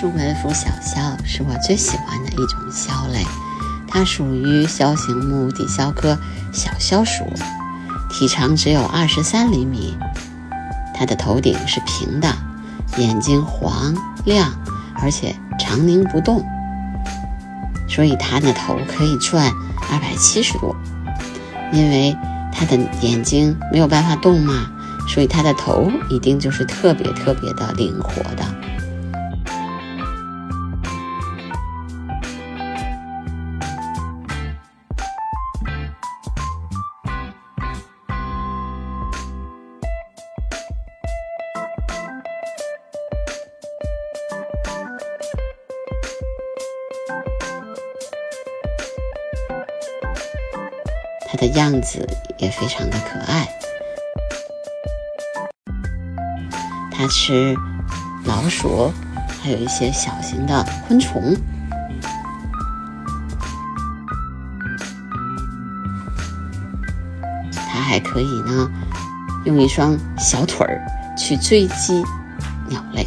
中门腹小鸮是我最喜欢的一种鸮类，它属于鸮形目底鸮科小鸮属，体长只有二十三厘米。它的头顶是平的，眼睛黄亮，而且常凝不动，所以它的头可以转二百七十度。因为它的眼睛没有办法动嘛，所以它的头一定就是特别特别的灵活的。它的样子也非常的可爱，它吃老鼠，还有一些小型的昆虫。它还可以呢，用一双小腿儿去追击鸟类。